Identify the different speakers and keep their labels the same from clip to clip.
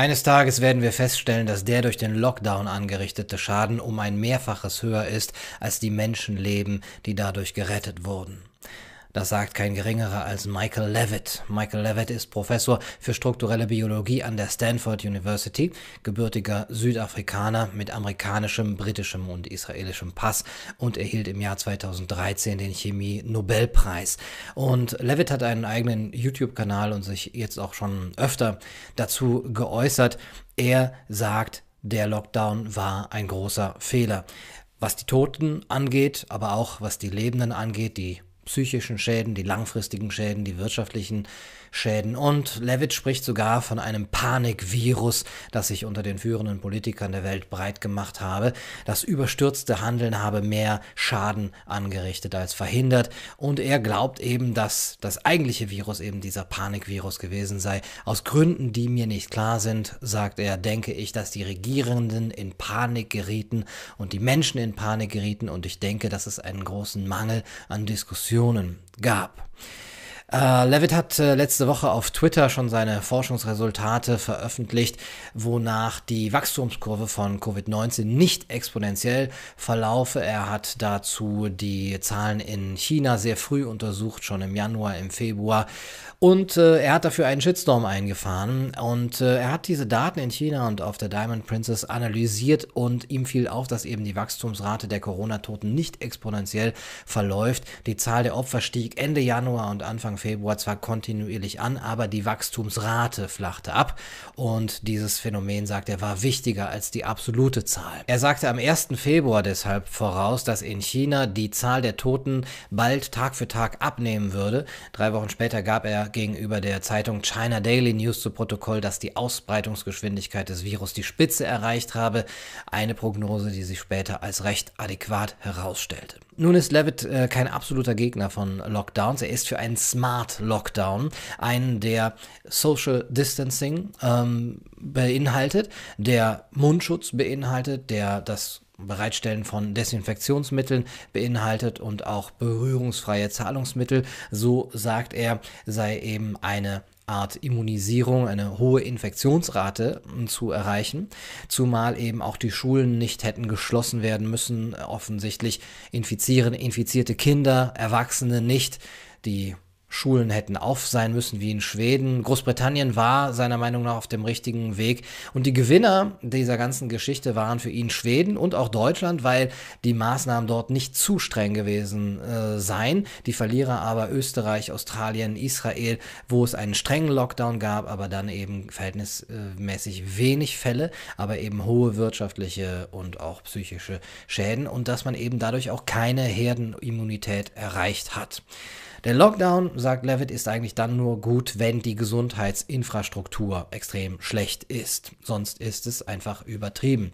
Speaker 1: Eines Tages werden wir feststellen, dass der durch den Lockdown angerichtete Schaden um ein Mehrfaches höher ist als die Menschenleben, die dadurch gerettet wurden. Das sagt kein geringerer als Michael Levitt. Michael Levitt ist Professor für strukturelle Biologie an der Stanford University, gebürtiger Südafrikaner mit amerikanischem, britischem und israelischem Pass und erhielt im Jahr 2013 den Chemie-Nobelpreis. Und Levitt hat einen eigenen YouTube-Kanal und sich jetzt auch schon öfter dazu geäußert. Er sagt, der Lockdown war ein großer Fehler. Was die Toten angeht, aber auch was die Lebenden angeht, die psychischen Schäden, die langfristigen Schäden, die wirtschaftlichen Schäden. Und Levitt spricht sogar von einem Panikvirus, das sich unter den führenden Politikern der Welt breit gemacht habe. Das überstürzte Handeln habe mehr Schaden angerichtet als verhindert. Und er glaubt eben, dass das eigentliche Virus eben dieser Panikvirus gewesen sei. Aus Gründen, die mir nicht klar sind, sagt er, denke ich, dass die Regierenden in Panik gerieten und die Menschen in Panik gerieten. Und ich denke, dass es einen großen Mangel an Diskussionen gab. Äh, Levitt hat äh, letzte Woche auf Twitter schon seine Forschungsresultate veröffentlicht, wonach die Wachstumskurve von Covid-19 nicht exponentiell verlaufe. Er hat dazu die Zahlen in China sehr früh untersucht, schon im Januar, im Februar. Und äh, er hat dafür einen Shitstorm eingefahren. Und äh, er hat diese Daten in China und auf der Diamond Princess analysiert und ihm fiel auf, dass eben die Wachstumsrate der Corona-Toten nicht exponentiell verläuft. Die Zahl der Opfer stieg Ende Januar und Anfang Februar zwar kontinuierlich an, aber die Wachstumsrate flachte ab und dieses Phänomen, sagt er, war wichtiger als die absolute Zahl. Er sagte am 1. Februar deshalb voraus, dass in China die Zahl der Toten bald Tag für Tag abnehmen würde. Drei Wochen später gab er gegenüber der Zeitung China Daily News zu Protokoll, dass die Ausbreitungsgeschwindigkeit des Virus die Spitze erreicht habe. Eine Prognose, die sich später als recht adäquat herausstellte. Nun ist Levitt äh, kein absoluter Gegner von Lockdowns. Er ist für einen Smart Lockdown, einen, der Social Distancing ähm, beinhaltet, der Mundschutz beinhaltet, der das Bereitstellen von Desinfektionsmitteln beinhaltet und auch berührungsfreie Zahlungsmittel. So sagt er, sei eben eine Art Immunisierung, eine hohe Infektionsrate zu erreichen, zumal eben auch die Schulen nicht hätten geschlossen werden müssen. Offensichtlich infizieren infizierte Kinder, Erwachsene nicht. Die Schulen hätten auf sein müssen wie in Schweden. Großbritannien war seiner Meinung nach auf dem richtigen Weg. Und die Gewinner dieser ganzen Geschichte waren für ihn Schweden und auch Deutschland, weil die Maßnahmen dort nicht zu streng gewesen äh, seien. Die Verlierer aber Österreich, Australien, Israel, wo es einen strengen Lockdown gab, aber dann eben verhältnismäßig wenig Fälle, aber eben hohe wirtschaftliche und auch psychische Schäden und dass man eben dadurch auch keine Herdenimmunität erreicht hat. Der Lockdown, sagt Levitt, ist eigentlich dann nur gut, wenn die Gesundheitsinfrastruktur extrem schlecht ist. Sonst ist es einfach übertrieben.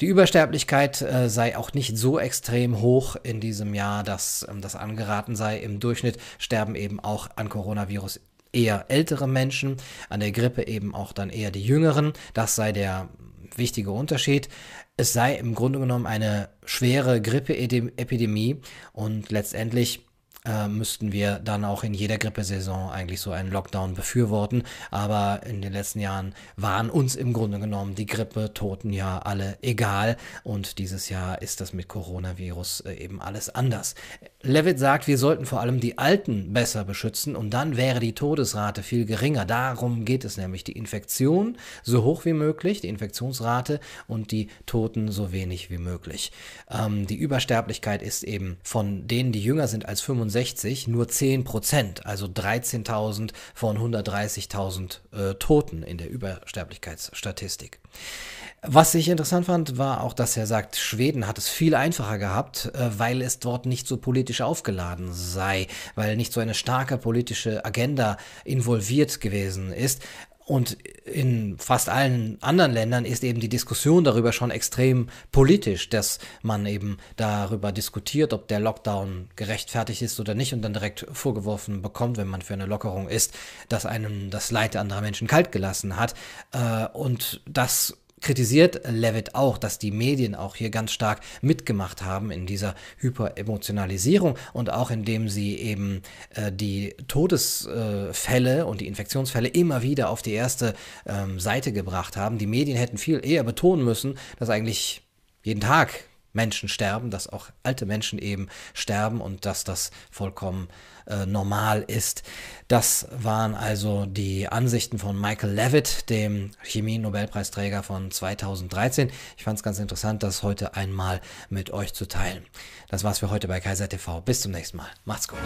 Speaker 1: Die Übersterblichkeit äh, sei auch nicht so extrem hoch in diesem Jahr, dass ähm, das angeraten sei. Im Durchschnitt sterben eben auch an Coronavirus eher ältere Menschen, an der Grippe eben auch dann eher die jüngeren. Das sei der wichtige Unterschied. Es sei im Grunde genommen eine schwere Grippeepidemie und letztendlich äh, müssten wir dann auch in jeder Grippesaison eigentlich so einen Lockdown befürworten. Aber in den letzten Jahren waren uns im Grunde genommen die Grippe-Toten ja alle egal. Und dieses Jahr ist das mit Coronavirus äh, eben alles anders. Levitt sagt, wir sollten vor allem die Alten besser beschützen und dann wäre die Todesrate viel geringer. Darum geht es nämlich. Die Infektion so hoch wie möglich, die Infektionsrate und die Toten so wenig wie möglich. Ähm, die Übersterblichkeit ist eben von denen, die jünger sind als 65, 1965 nur 10 Prozent, also 13.000 von 130.000 äh, Toten in der Übersterblichkeitsstatistik. Was ich interessant fand, war auch, dass er sagt, Schweden hat es viel einfacher gehabt, äh, weil es dort nicht so politisch aufgeladen sei, weil nicht so eine starke politische Agenda involviert gewesen ist. Und in fast allen anderen Ländern ist eben die Diskussion darüber schon extrem politisch, dass man eben darüber diskutiert, ob der Lockdown gerechtfertigt ist oder nicht und dann direkt vorgeworfen bekommt, wenn man für eine Lockerung ist, dass einem das Leid anderer Menschen kalt gelassen hat. Äh, und das kritisiert Levitt auch, dass die Medien auch hier ganz stark mitgemacht haben in dieser Hyperemotionalisierung und auch indem sie eben äh, die Todesfälle und die Infektionsfälle immer wieder auf die erste ähm, Seite gebracht haben. Die Medien hätten viel eher betonen müssen, dass eigentlich jeden Tag Menschen sterben, dass auch alte Menschen eben sterben und dass das vollkommen äh, normal ist. Das waren also die Ansichten von Michael Levitt, dem Chemie-Nobelpreisträger von 2013. Ich fand es ganz interessant, das heute einmal mit euch zu teilen. Das war's für heute bei Kaiser TV. Bis zum nächsten Mal. Macht's gut.